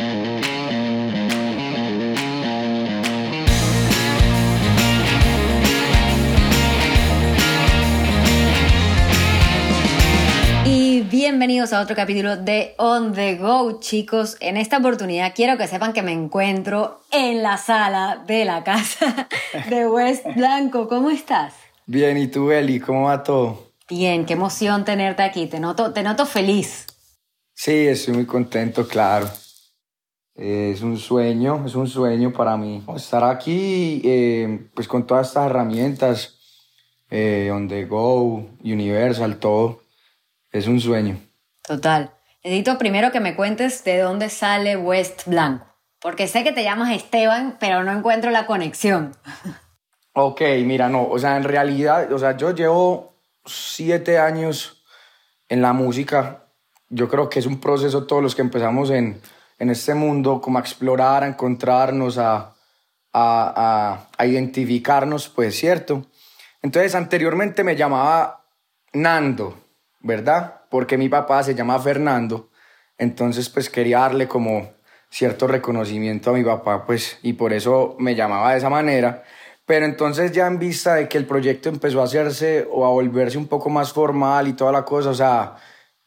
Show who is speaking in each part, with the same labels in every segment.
Speaker 1: Y bienvenidos a otro capítulo de On the Go, chicos. En esta oportunidad quiero que sepan que me encuentro en la sala de la casa de West Blanco. ¿Cómo estás?
Speaker 2: Bien, ¿y tú, Eli? ¿Cómo va todo?
Speaker 1: Bien, qué emoción tenerte aquí. Te noto, te noto feliz.
Speaker 2: Sí, estoy muy contento, claro. Eh, es un sueño, es un sueño para mí. Estar aquí, eh, pues con todas estas herramientas, eh, On The Go, Universal, todo, es un sueño.
Speaker 1: Total. Necesito primero que me cuentes de dónde sale West Blanco. Porque sé que te llamas Esteban, pero no encuentro la conexión.
Speaker 2: Ok, mira, no, o sea, en realidad, o sea, yo llevo siete años en la música. Yo creo que es un proceso todos los que empezamos en, en este mundo, como a explorar, a encontrarnos, a, a, a, identificarnos, pues, ¿cierto? Entonces, anteriormente me llamaba Nando, ¿verdad? Porque mi papá se llama Fernando. Entonces, pues, quería darle como cierto reconocimiento a mi papá, pues, y por eso me llamaba de esa manera. Pero entonces ya en vista de que el proyecto empezó a hacerse o a volverse un poco más formal y toda la cosa, o sea,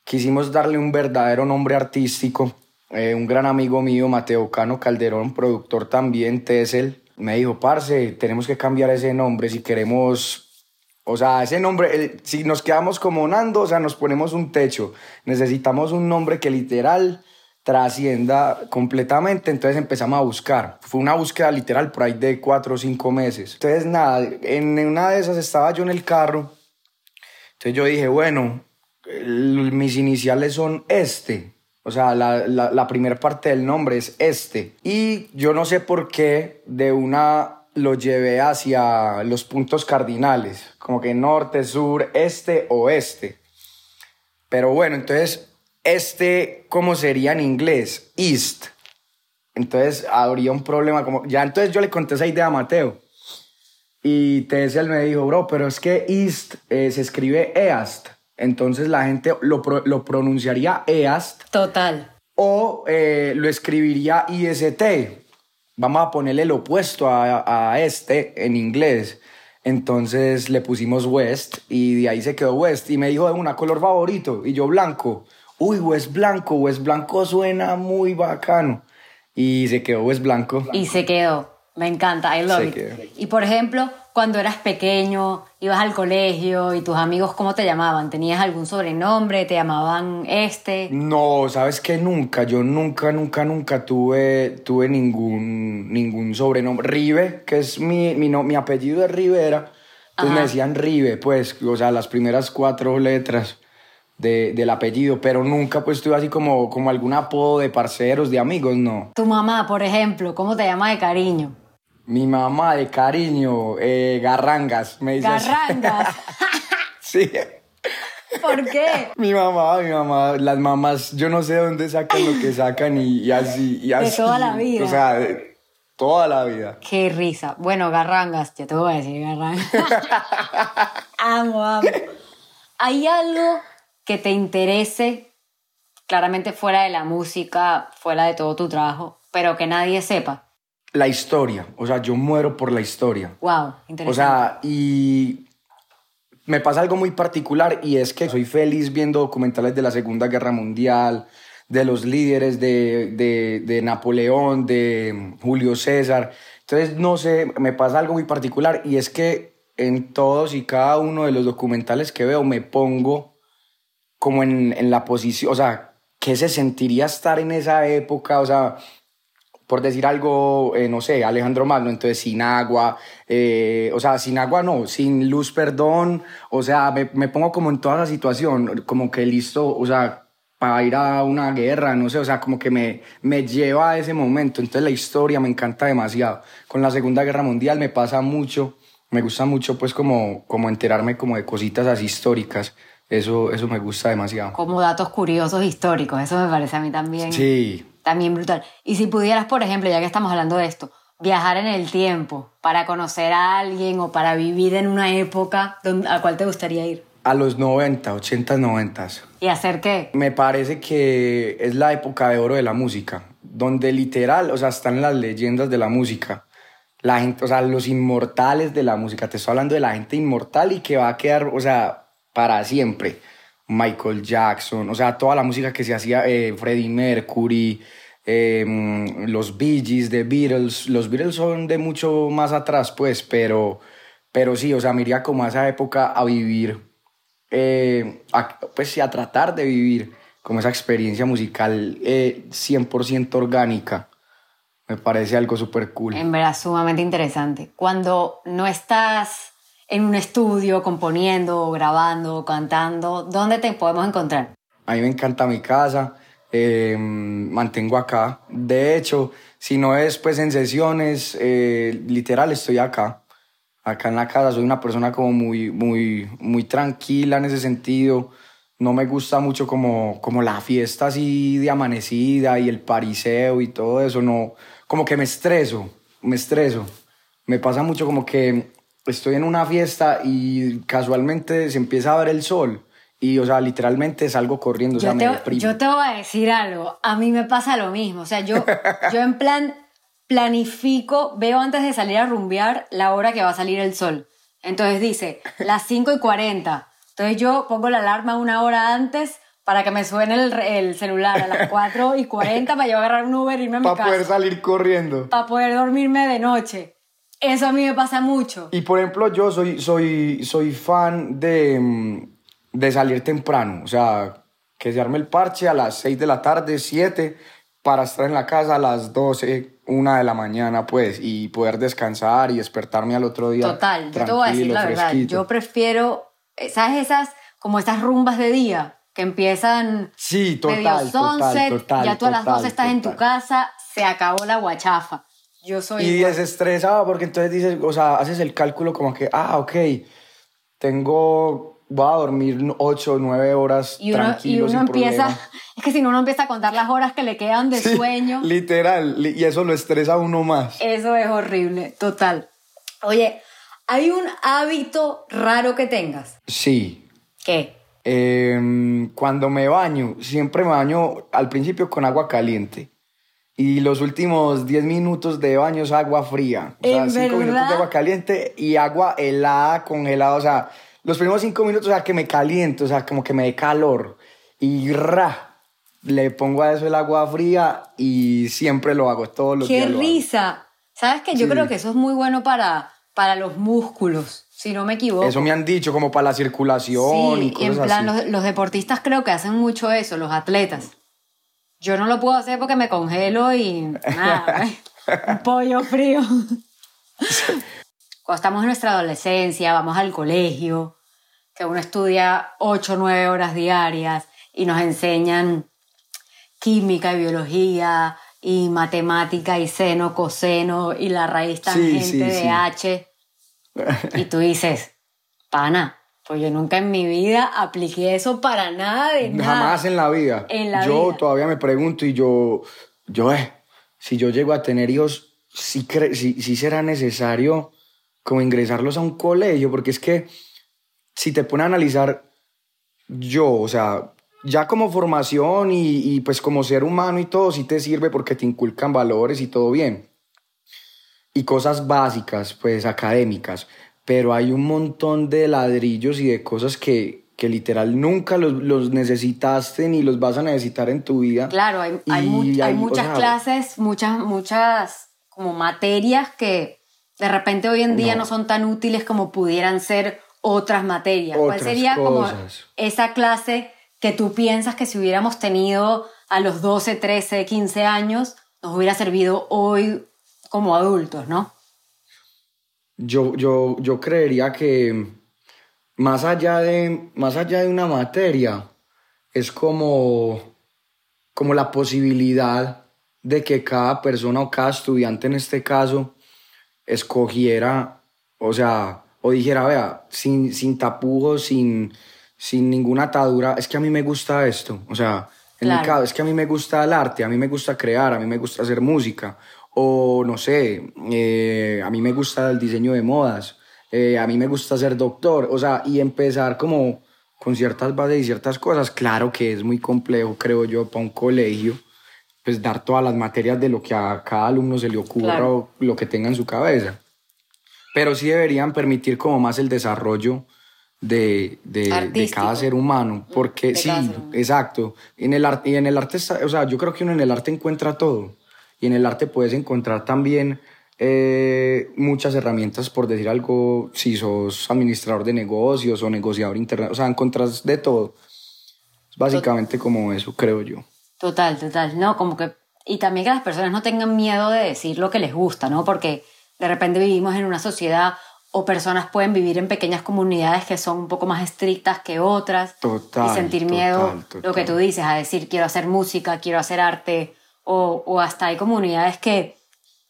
Speaker 2: quisimos darle un verdadero nombre artístico. Eh, un gran amigo mío, Mateo Cano Calderón, productor también, Tessel, me dijo, parce, tenemos que cambiar ese nombre si queremos, o sea, ese nombre, si nos quedamos como Nando, o sea, nos ponemos un techo. Necesitamos un nombre que literal trascienda completamente, entonces empezamos a buscar. Fue una búsqueda literal por ahí de cuatro o cinco meses. Entonces, nada, en una de esas estaba yo en el carro, entonces yo dije, bueno, mis iniciales son este. O sea, la, la, la primera parte del nombre es este. Y yo no sé por qué de una lo llevé hacia los puntos cardinales, como que norte, sur, este, oeste. Pero bueno, entonces, este, ¿cómo sería en inglés? East. Entonces, habría un problema como... Ya entonces yo le conté esa idea a Mateo. Y Tessel me dijo, bro, pero es que East eh, se escribe East. Entonces la gente lo, pro- lo pronunciaría East
Speaker 1: Total.
Speaker 2: o eh, lo escribiría IST. Vamos a ponerle el opuesto a, a este en inglés. Entonces le pusimos West y de ahí se quedó West. Y me dijo de una color favorito y yo blanco. Uy, West blanco, West blanco suena muy bacano. Y se quedó West blanco.
Speaker 1: Y se quedó. Me encanta, I love it. Y por ejemplo, cuando eras pequeño, ibas al colegio y tus amigos, ¿cómo te llamaban? ¿Tenías algún sobrenombre? ¿Te llamaban este?
Speaker 2: No, sabes que nunca, yo nunca, nunca, nunca tuve, tuve ningún, ningún sobrenombre. Rive, que es mi, mi, no- mi apellido es Rivera, entonces me decían Rive, pues, o sea, las primeras cuatro letras de, del apellido, pero nunca pues tuve así como, como algún apodo de parceros, de amigos, no.
Speaker 1: Tu mamá, por ejemplo, ¿cómo te llama de cariño?
Speaker 2: Mi mamá de cariño, eh, Garrangas, me dice así.
Speaker 1: Garrangas.
Speaker 2: Sí.
Speaker 1: ¿Por qué?
Speaker 2: Mi mamá, mi mamá, las mamás, yo no sé de dónde sacan lo que sacan y, y así, y así.
Speaker 1: toda la vida.
Speaker 2: O sea, de toda la vida.
Speaker 1: Qué risa. Bueno, garrangas, ya te voy a decir garrangas. amo, amo. ¿Hay algo que te interese, claramente fuera de la música, fuera de todo tu trabajo, pero que nadie sepa?
Speaker 2: La historia, o sea, yo muero por la historia.
Speaker 1: Wow, interesante.
Speaker 2: O sea, y me pasa algo muy particular y es que soy feliz viendo documentales de la Segunda Guerra Mundial, de los líderes de, de, de Napoleón, de Julio César. Entonces, no sé, me pasa algo muy particular y es que en todos y cada uno de los documentales que veo me pongo como en, en la posición, o sea, ¿qué se sentiría estar en esa época? O sea, por decir algo, eh, no sé, Alejandro Magno, entonces sin agua, eh, o sea, sin agua no, sin luz, perdón, o sea, me, me pongo como en toda esa situación, como que listo, o sea, para ir a una guerra, no sé, o sea, como que me, me lleva a ese momento. Entonces la historia me encanta demasiado. Con la Segunda Guerra Mundial me pasa mucho, me gusta mucho pues como, como enterarme como de cositas así históricas. Eso, eso me gusta demasiado.
Speaker 1: Como datos curiosos históricos, eso me parece a mí también.
Speaker 2: Sí.
Speaker 1: También brutal. Y si pudieras, por ejemplo, ya que estamos hablando de esto, viajar en el tiempo para conocer a alguien o para vivir en una época, ¿a cuál te gustaría ir?
Speaker 2: A los 90, 80, 90.
Speaker 1: ¿Y hacer qué?
Speaker 2: Me parece que es la época de oro de la música, donde literal, o sea, están las leyendas de la música. La gente, o sea, los inmortales de la música. Te estoy hablando de la gente inmortal y que va a quedar, o sea, para siempre. Michael Jackson, o sea, toda la música que se hacía, eh, Freddie Mercury, eh, los Bee Gees, The Beatles. Los Beatles son de mucho más atrás, pues, pero, pero sí, o sea, me iría como a esa época a vivir eh, a, pues a tratar de vivir como esa experiencia musical eh, 100% orgánica. Me parece algo súper cool.
Speaker 1: En verdad, sumamente interesante. Cuando no estás en un estudio componiendo, grabando, cantando, ¿dónde te podemos encontrar?
Speaker 2: A mí me encanta mi casa, eh, mantengo acá. De hecho, si no es pues en sesiones, eh, literal estoy acá acá en la casa soy una persona como muy, muy, muy tranquila en ese sentido. No me gusta mucho como, como la fiesta así de amanecida y el pariseo y todo eso. No, como que me estreso, me estreso. Me pasa mucho como que estoy en una fiesta y casualmente se empieza a ver el sol. Y, o sea, literalmente salgo corriendo,
Speaker 1: yo
Speaker 2: o
Speaker 1: sea, te, Yo te voy a decir algo, a mí me pasa lo mismo, o sea, yo, yo en plan, planifico, veo antes de salir a rumbear la hora que va a salir el sol. Entonces dice, las 5 y 40. Entonces yo pongo la alarma una hora antes para que me suene el, celular a las 4 y 40 para yo agarrar un Uber y irme a mi
Speaker 2: casa. Para poder salir corriendo.
Speaker 1: Para poder dormirme de noche. Eso a mí me pasa mucho.
Speaker 2: Y por ejemplo, yo soy, soy, soy fan de, mm, de salir temprano. O sea, que se arme el parche a las 6 de la tarde, 7, para estar en la casa a las 12, una de la mañana, pues, y poder descansar y despertarme al otro día.
Speaker 1: Total, yo te voy a decir la verdad. Yo prefiero, ¿sabes? Esas, como estas rumbas de día que empiezan.
Speaker 2: Sí, total. sunset,
Speaker 1: ya tú a las 12 estás en tu casa, se acabó la guachafa. Yo soy.
Speaker 2: Y desestresado porque entonces dices, o sea, haces el cálculo como que, ah, ok, tengo voy a dormir 8 o 9 horas y uno, tranquilo, y uno empieza,
Speaker 1: es que si no uno empieza a contar las horas que le quedan de sueño.
Speaker 2: Literal, y eso lo estresa a uno más.
Speaker 1: Eso es horrible, total. Oye, ¿hay un hábito raro que tengas?
Speaker 2: Sí.
Speaker 1: ¿Qué?
Speaker 2: Em, cuando me baño, siempre me baño al principio con agua caliente. Y los últimos 10 minutos de baño es agua fría. O sea, 5 minutos de agua caliente y agua helada, congelada. O sea, los primeros cinco minutos, o sea, que me caliento, o sea, como que me dé calor. Y ra, le pongo a eso el agua fría y siempre lo hago todos los
Speaker 1: días. ¡Qué risa! ¿Sabes qué? Yo creo que eso es muy bueno para, para los músculos, si no me equivoco.
Speaker 2: Eso me han dicho, como para la circulación y cosas
Speaker 1: en plan,
Speaker 2: Los,
Speaker 1: los deportistas creo que hacen mucho eso, los atletas. Yo no lo puedo hacer porque me congelo y nada, un pollo frío. Cuando estamos en nuestra adolescencia, vamos al colegio, que uno estudia 8 o 9 horas diarias y nos enseñan química y biología y matemática y seno, coseno y la raíz tangente de H. Y tú dices, pana, pues yo nunca en mi vida apliqué eso para nada de nada.
Speaker 2: Jamás en la vida. yo todavía me pregunto y yo, yo, eh, si yo llego a tener hijos, si, si será necesario como ingresarlos a un colegio, porque es que si te pone a analizar yo, o sea, ya como formación y, y, pues como ser humano y todo, sí te sirve porque te inculcan valores y todo bien. Y cosas básicas, pues académicas. Pero hay un montón de ladrillos y de cosas que, que literal nunca los, los, necesitaste ni los vas a necesitar en tu vida.
Speaker 1: Claro, hay, hay, hay, muchas clases, muchas, muchas como materias que de repente hoy en día no, son tan útiles como pudieran ser otras materias. ¿Cuál sería como esa clase que tú piensas que si hubiéramos tenido a los 12, 13, 15 años, nos hubiera servido hoy como adultos, ¿no?
Speaker 2: Yo, yo, yo creería que más allá, de, más allá de una materia, es como como la posibilidad de que cada persona o cada estudiante en este caso escogiera, o sea, o dijera, vea, sin, sin tapujos, sin, sin ninguna atadura, es que a mí me gusta esto, o sea, en mi caso, es que a mí me gusta el arte, a mí me gusta crear, a mí me gusta hacer música, o no sé, eh, a mí me gusta el diseño de modas, eh, a mí me gusta ser doctor, o sea, y empezar como con ciertas bases y ciertas cosas, claro que es muy complejo, creo yo, para un colegio, pues dar todas las materias de lo que a cada alumno se le ocurra o lo que tenga en su cabeza. Pero sí deberían permitir como más el desarrollo de, de, cada ser humano. Porque sí, exacto. En el, arte, y en el arte, o sea, yo creo que uno en el arte encuentra todo. Y en el arte puedes encontrar también eh, muchas herramientas, por decir algo, si sos administrador de negocios o negociador internet, o sea, encontrás de todo. básicamente como eso, creo yo.
Speaker 1: Total, total. No, como que. Y también que las personas no tengan miedo de decir lo que les gusta, ¿no? Porque de repente vivimos en una sociedad o personas pueden vivir en pequeñas comunidades que son un poco más estrictas que otras
Speaker 2: total,
Speaker 1: y sentir miedo, lo que tú dices, a decir quiero hacer música, quiero hacer arte, o, o, hasta hay comunidades que,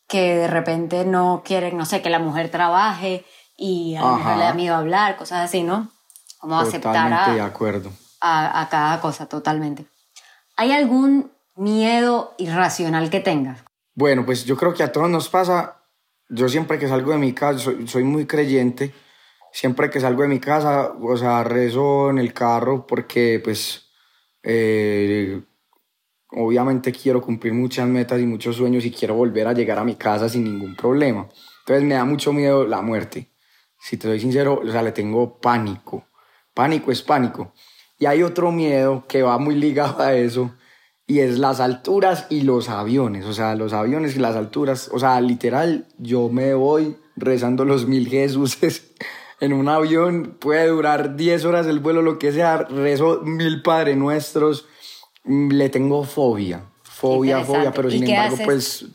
Speaker 1: que de repente no quieren, no sé, que la mujer trabaje y a la mujer le da miedo hablar, cosas así, ¿no? Como aceptar a,
Speaker 2: de acuerdo.
Speaker 1: A, a cada cosa, totalmente. ¿Hay algún miedo irracional que tengas?
Speaker 2: Bueno, pues yo creo que a todos nos pasa yo siempre que salgo de mi casa, soy, muy creyente, siempre que salgo de mi casa, o sea, rezo en el carro porque pues eh, obviamente quiero cumplir muchas metas y muchos sueños y quiero volver a llegar a mi casa sin ningún problema. Entonces me da mucho miedo la muerte. Si te soy sincero, o sea, le tengo pánico. Pánico es pánico. Y hay otro miedo que va muy ligado a eso y es las alturas y los aviones, o sea, los aviones y las alturas, o sea, literal, yo me voy rezando los mil Jesuses en un avión, puede durar 10 horas el vuelo, lo que sea, rezo mil Padre Nuestros, mm, le tengo fobia, fobia, fobia, pero sin embargo, pues...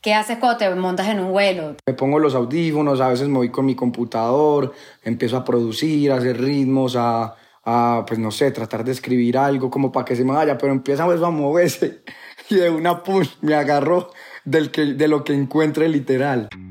Speaker 1: ¿Qué haces cuando te montas en un vuelo?
Speaker 2: Me pongo los audífonos, a veces me voy con mi computador, empiezo a producir, a hacer ritmos, a a, pues no sé, tratar de escribir algo como para que se me vaya, pero empieza pues, a moverse y de una pum me agarró del que, de lo que encuentre literal.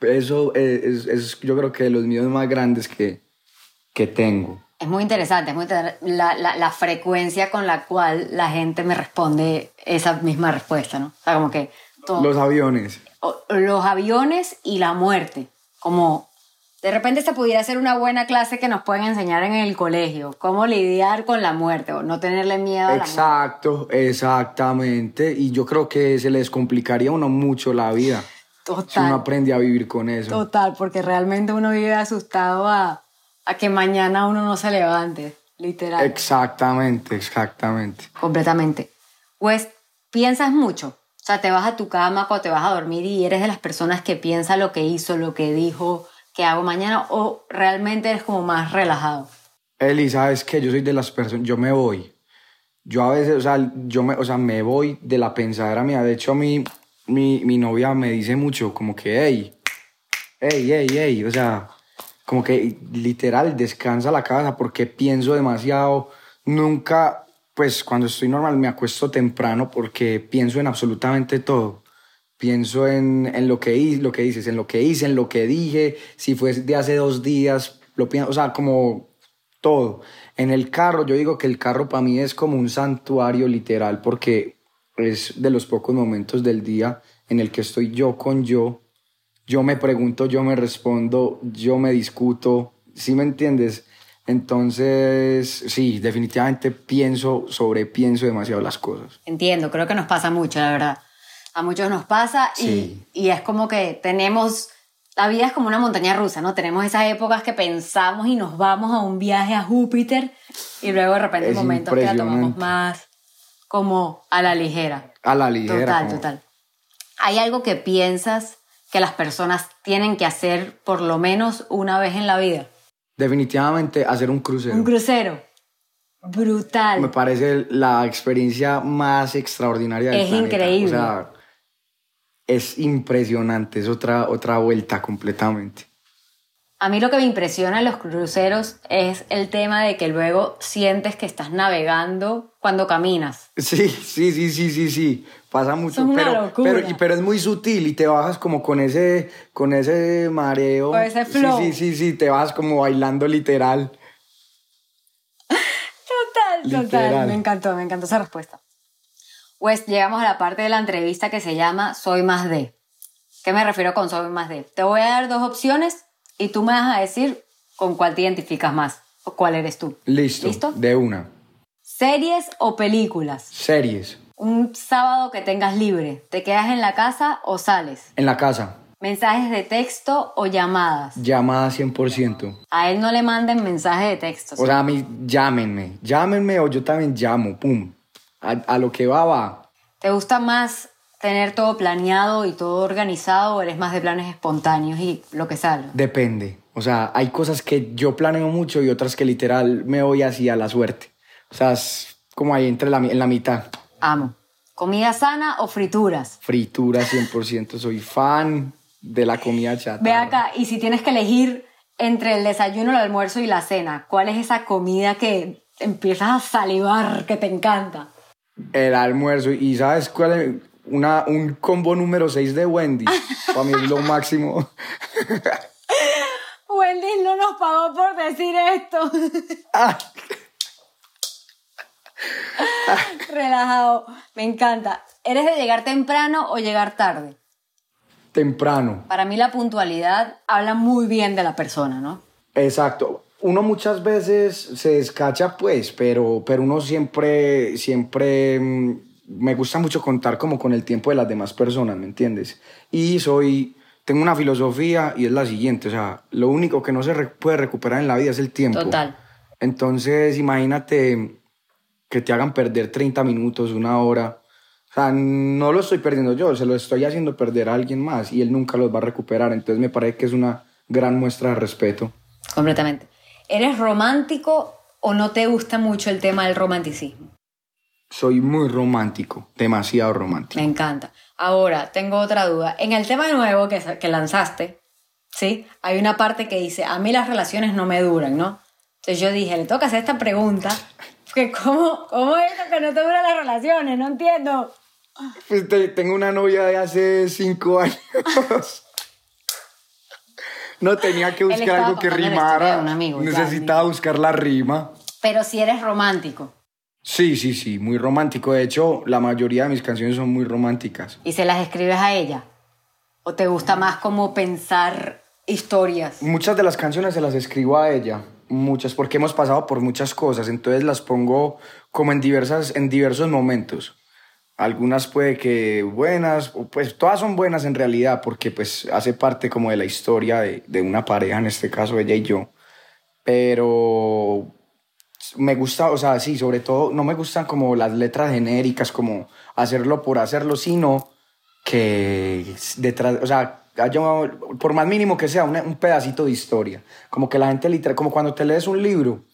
Speaker 2: Eso es, es, yo creo que de los miedos más grandes que, que tengo.
Speaker 1: Es muy interesante, es muy la, la, la, frecuencia con la cual la gente me responde esa misma respuesta, ¿no? O sea, como que...
Speaker 2: los aviones.
Speaker 1: los aviones y la muerte. Como de repente esta pudiera ser una buena clase que nos pueden enseñar en el colegio, cómo lidiar con la muerte o no tenerle miedo a la
Speaker 2: Exacto, exactamente. Y yo creo que se les complicaría a uno mucho la vida. Total. Uno aprende a vivir con eso.
Speaker 1: Total, porque realmente uno vive asustado a, a que mañana uno no se levante, literal.
Speaker 2: Exactamente, exactamente.
Speaker 1: Completamente. Pues piensas mucho. O sea, te vas a tu cama cuando te vas a dormir y eres de las personas que piensa lo que hizo, lo que dijo, que hago mañana o realmente eres como más relajado?
Speaker 2: Eli, sabes que yo soy de las personas, yo me voy. Yo a veces, o sea, yo me, o sea, me voy de la pensadera mía. De hecho, mi, mi, mi novia me dice mucho, como que, hey, hey, hey, hey, o sea, como que literal descansa la casa porque pienso demasiado. Nunca, pues cuando estoy normal me acuesto temprano porque pienso en absolutamente todo pienso en, en lo, que, lo que dices, en lo que hice, en lo que dije, si fue de hace dos días, lo pienso, o sea, como todo. En el carro, yo digo que el carro para mí es como un santuario literal porque es de los pocos momentos del día en el que estoy yo con yo, yo me pregunto, yo me respondo, yo me discuto, ¿sí me entiendes? Entonces, sí, definitivamente pienso, sobrepienso demasiado las cosas.
Speaker 1: Entiendo, creo que nos pasa mucho, la verdad. A muchos nos pasa y, y es como que tenemos, la vida es como una montaña rusa, ¿no? Tenemos esas épocas que pensamos y nos vamos a un viaje a Júpiter y luego de repente momentos que la tomamos más, como a la ligera.
Speaker 2: A la ligera.
Speaker 1: Total,
Speaker 2: como-
Speaker 1: total. ¿Hay algo que piensas que las personas tienen que hacer por lo menos una vez en la vida?
Speaker 2: Definitivamente hacer un crucero.
Speaker 1: Un crucero. Brutal.
Speaker 2: Me parece la experiencia más extraordinaria del
Speaker 1: Es
Speaker 2: planeta.
Speaker 1: increíble.
Speaker 2: O sea, es impresionante, es otra, otra vuelta completamente.
Speaker 1: A mí lo que me impresiona en los cruceros es el tema de que luego sientes que estás navegando cuando caminas.
Speaker 2: Sí, sí, sí, sí, sí, sí. Pasa mucho.
Speaker 1: Es una
Speaker 2: pero,
Speaker 1: locura.
Speaker 2: pero, es muy sutil y te bajas como con ese, con ese mareo.
Speaker 1: Con ese flow.
Speaker 2: Sí, sí, sí, sí, te vas como bailando literal.
Speaker 1: Total, total. Me encantó, me encantó esa respuesta. Pues llegamos a la parte de la entrevista que se llama Soy más de. ¿Qué me refiero con Soy más de? Te voy a dar dos opciones y tú me vas a decir con cuál te identificas más o cuál eres tú.
Speaker 2: Listo.
Speaker 1: ¿Listo?
Speaker 2: De una.
Speaker 1: Series o películas.
Speaker 2: Series.
Speaker 1: Un sábado que tengas libre. ¿Te quedas en la casa o sales?
Speaker 2: En la casa.
Speaker 1: Mensajes de texto o llamadas.
Speaker 2: Llamada 100%.
Speaker 1: A él no le manden mensajes de texto.
Speaker 2: O sea, a mí, llámenme. Llámenme o yo también llamo. Pum. A, a lo que va, va.
Speaker 1: ¿Te gusta más tener todo planeado y todo organizado o eres más de planes espontáneos y lo que salga?
Speaker 2: Depende. O sea, hay cosas que yo planeo mucho y otras que literal me voy así a la suerte. O sea, es como ahí entre la, en la mitad.
Speaker 1: Amo. ¿Comida sana o frituras?
Speaker 2: Fritura 100%. Soy fan de la comida chata.
Speaker 1: Ve acá, y si tienes que elegir entre el desayuno, el almuerzo y la cena, ¿cuál es esa comida que empiezas a salivar, que te encanta?
Speaker 2: El almuerzo. ¿Y sabes cuál es? Una, un combo número 6 de Wendy. Para mí es lo máximo.
Speaker 1: Wendy no nos pagó por decir esto.
Speaker 2: Ah,
Speaker 1: Relajado, me encanta. ¿Eres de llegar temprano o llegar tarde?
Speaker 2: Temprano.
Speaker 1: Para mí la puntualidad habla muy bien de la persona, ¿no?
Speaker 2: Exacto. Uno muchas veces se descacha, pues, pero, pero uno siempre, siempre mm, me gusta mucho contar como con el tiempo de las demás personas, ¿me entiendes? Y soy, tengo una filosofía y es la siguiente, o sea, lo único que no se puede recuperar en la vida es el tiempo.
Speaker 1: Total.
Speaker 2: Entonces, imagínate que te hagan perder 30 minutos, una hora. O sea, no lo estoy perdiendo yo, se lo estoy haciendo perder a alguien más y él nunca los va a recuperar. Entonces, me parece que es una gran muestra de respeto.
Speaker 1: Completamente. ¿Eres romántico o no te gusta mucho el tema del romanticismo?
Speaker 2: Soy muy romántico, demasiado romántico.
Speaker 1: Me encanta. Ahora, tengo otra duda. En el tema nuevo que, que lanzaste, ¿sí? Hay una parte que dice, a mí las relaciones no me duran, ¿no? Entonces yo dije, le toca hacer esta pregunta, que ¿cómo, cómo es que no te duran las relaciones? No entiendo.
Speaker 2: Pues te- tengo una novia de hace cinco años. no tenía que buscar algo que rimara. Necesitaba buscar la rima.
Speaker 1: Pero si eres romántico
Speaker 2: Sí, sí, sí, muy romántico. De hecho, la mayoría de mis canciones son muy románticas.
Speaker 1: y se las escribes a ella, ¿o te gusta más como pensar historias?
Speaker 2: Muchas de las canciones se las escribo a ella, muchas, porque hemos pasado por muchas cosas, entonces las pongo como en, diversas, en diversos momentos. Algunas puede que buenas, pues todas son buenas en realidad, porque pues hace parte como de la historia de, de una pareja, en este caso ella y yo. Pero me gusta, o sea, sí, sobre todo no me gustan como las letras genéricas, como hacerlo por hacerlo, sino que detrás, o sea, haya, por más mínimo que sea, una- un pedacito de historia. Como que la gente literal, como cuando te lees un libro,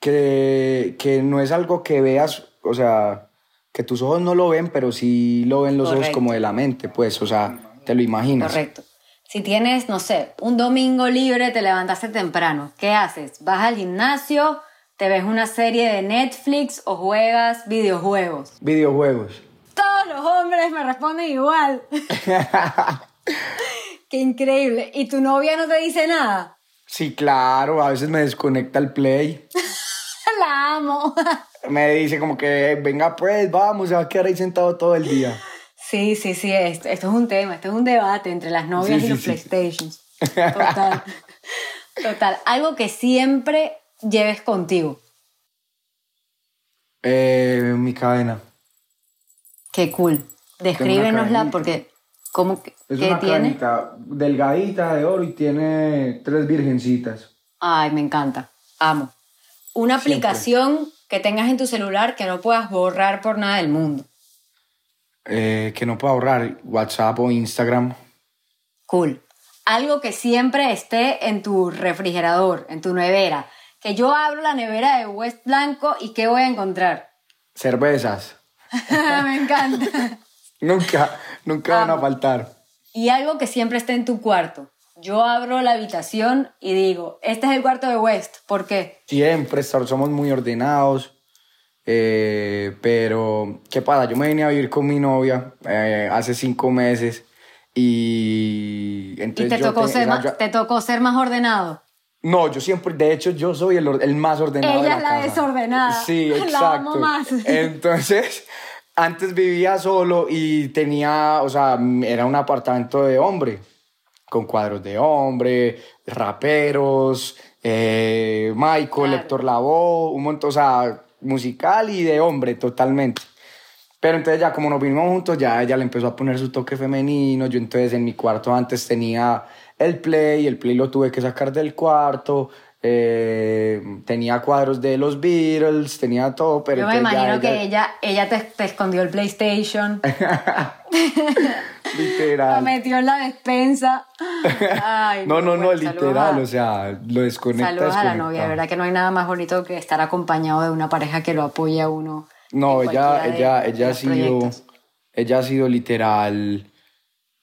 Speaker 2: que, que no es algo que veas, o sea, que tus ojos no lo ven, pero sí lo ven los ojos como de la mente, pues, o sea, te lo imaginas.
Speaker 1: Correcto. Si tienes, no sé, un domingo libre, te levantaste temprano, ¿qué haces? ¿Vas al gimnasio? ¿Te ves una serie de Netflix o juegas videojuegos?
Speaker 2: Videojuegos.
Speaker 1: Todos los hombres me responden igual. Qué increíble. ¿Y tu novia no te dice nada?
Speaker 2: Sí, claro, a veces me desconecta el play.
Speaker 1: La amo.
Speaker 2: Me dice como que, venga pues, vamos, se va a quedar ahí sentado todo el día.
Speaker 1: Sí, sí, sí, esto, esto es un tema, esto es un debate entre las novias
Speaker 2: Sí,
Speaker 1: y
Speaker 2: sí,
Speaker 1: los
Speaker 2: sí.
Speaker 1: PlayStations. Total. Total. Algo que siempre lleves contigo.
Speaker 2: Eh, mi cadena.
Speaker 1: Qué cool. Descríbenosla porque ¿cómo que,
Speaker 2: Es
Speaker 1: qué
Speaker 2: una
Speaker 1: tiene?
Speaker 2: cadenita delgadita de oro y tiene tres virgencitas.
Speaker 1: Ay, me encanta. Amo. Una
Speaker 2: Siempre.
Speaker 1: aplicación que tengas en tu celular que no puedas borrar por nada del mundo.
Speaker 2: Eh, que no pueda borrar WhatsApp o Instagram.
Speaker 1: Cool. Algo que siempre esté en tu refrigerador, en tu nevera. Que yo abro la nevera de West Blanco y ¿qué voy a encontrar?
Speaker 2: Cervezas.
Speaker 1: Me encanta.
Speaker 2: nunca, nunca van a faltar.
Speaker 1: Y algo que siempre esté en tu cuarto. Yo abro la habitación y digo, este es el cuarto de West. ¿Por qué?
Speaker 2: Siempre somos muy ordenados. Eh, pero, ¿qué pasa? Yo me vine a vivir con mi novia eh, hace cinco meses y
Speaker 1: entonces... te, tocó ser más, te tocó ser más ordenado?
Speaker 2: No, yo siempre, de hecho, yo soy el, el más ordenado.
Speaker 1: Ella es la, desordenada.
Speaker 2: Sí, exacto. La amo más. Entonces, antes vivía solo y tenía, o sea, era un apartamento de hombre, con cuadros de hombre, raperos, eh, Michael, Héctor Lavoe, un montón, o sea, musical y de hombre totalmente. Pero entonces ya como nos vinimos juntos, ya ella le empezó a poner su toque femenino. Yo entonces en mi cuarto antes tenía el play, el play lo tuve que sacar del cuarto. Eh, tenía cuadros de los Beatles, tenía todo, pero...
Speaker 1: Yo me imagino que ella, ella te, escondió el PlayStation.
Speaker 2: literal.
Speaker 1: Lo metió en la despensa.
Speaker 2: no, no, no, literal, o sea, lo desconecta.
Speaker 1: Saludos a la novia, de verdad que no hay nada más bonito que estar acompañado de una pareja que lo apoya a uno.
Speaker 2: No, ella, ella, ella ha sido, ella ha sido literal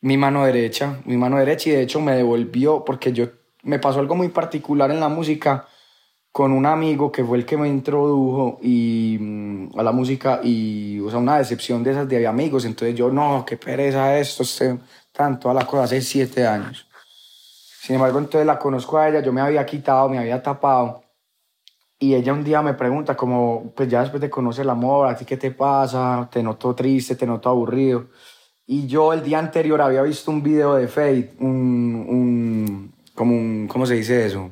Speaker 2: mi mano derecha, mi mano derecha y de hecho me devolvió porque yo me pasó algo muy particular en la música con un amigo que fue el que me introdujo y, mm, a la música y, o sea, una decepción de esas de amigos. Entonces yo, no, qué pereza esto, este, tanto a la cosa, hace siete años. Sin embargo, entonces la conozco a ella, yo me había quitado, me había tapado. Y ella un día me pregunta como, pues ya después de conocer el amor, ¿a ti qué te pasa? ¿Te noto triste? ¿Te noto aburrido? Y yo el día anterior había visto un video de Fate, un, un como un, ¿cómo se dice eso?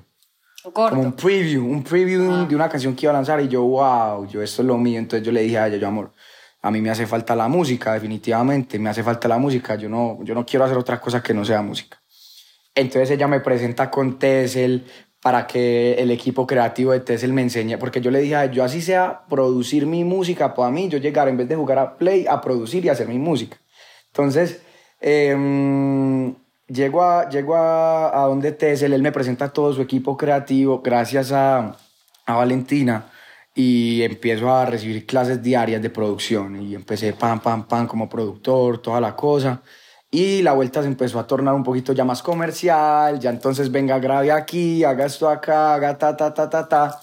Speaker 2: Como un preview, un preview ah. de una canción que iba a lanzar y yo, wow, yo esto es lo mío. Entonces yo le dije a ella, yo amor, a mí me hace falta la música, definitivamente, me hace falta la música, yo no, yo no quiero hacer otra cosa que no sea música. Entonces ella me presenta con Tessel para que el equipo creativo de Tessel me enseñe, porque yo le dije, yo así sea producir mi música para mí, yo llegar en vez de jugar a Play, a producir y hacer mi música. Entonces, eh, llego, a, llego a, a donde Tessel, él me presenta todo su equipo creativo gracias a, a Valentina y empiezo a recibir clases diarias de producción y empecé pam, pam, pam como productor, toda la cosa. Y la vuelta se empezó a tornar un poquito ya más comercial, ya entonces venga, grave aquí, haga esto acá, haga ta, ta, ta, ta, ta.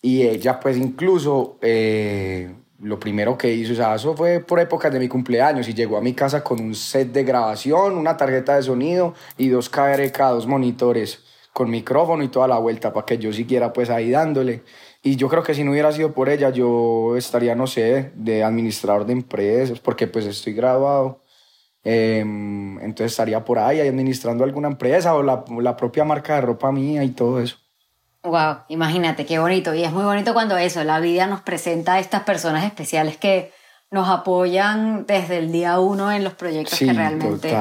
Speaker 2: Y ella pues incluso eh, lo primero que hizo, o sea, eso fue por épocas de mi cumpleaños y llegó a mi casa con un set de grabación, una tarjeta de sonido y dos KRK, dos monitores con micrófono y toda la vuelta para que yo siguiera pues ahí dándole. Y yo creo que si no hubiera sido por ella, yo estaría, no sé, de administrador de empresas, porque pues estoy graduado. Em, entonces estaría por ahí administrando alguna empresa o la, la propia marca de ropa mía y todo eso.
Speaker 1: Wow, imagínate, qué bonito. Y es muy bonito cuando eso, la vida nos presenta a estas personas especiales que nos apoyan desde el día uno en los proyectos que realmente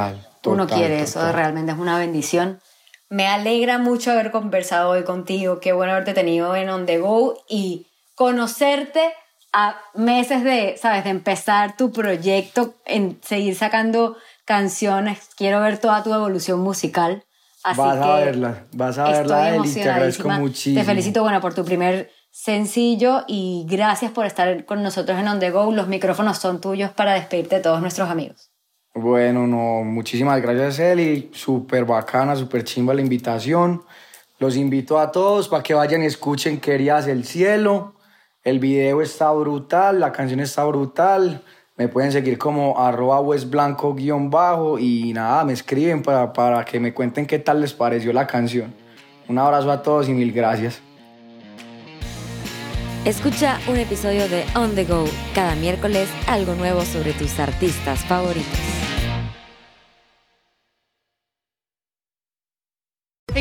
Speaker 1: uno quiere. Eso realmente es una bendición. Me alegra mucho haber conversado hoy contigo. Qué bueno haberte tenido en On The Go y conocerte a meses de, ¿sabes? De empezar tu proyecto, en seguir sacando canciones. Quiero ver toda tu evolución musical
Speaker 2: vas a verla, vas a verla, Eli, te agradezco muchísimo.
Speaker 1: Te felicito, bueno, por tu primer sencillo y gracias por estar con nosotros en On The Go. Los micrófonos son tuyos para despedirte de todos nuestros amigos.
Speaker 2: Bueno, no, muchísimas gracias, Eli. Súper bacana, súper chimba la invitación. Los invito a todos para que vayan y escuchen Querías el cielo. El video está brutal, la canción está brutal. Me pueden seguir como arroba westblanco guion bajo y nada, me escriben para, para que me cuenten qué tal les pareció la canción. Un abrazo a todos y mil gracias.
Speaker 3: Escucha un episodio de On The Go cada miércoles, algo nuevo sobre tus artistas favoritos.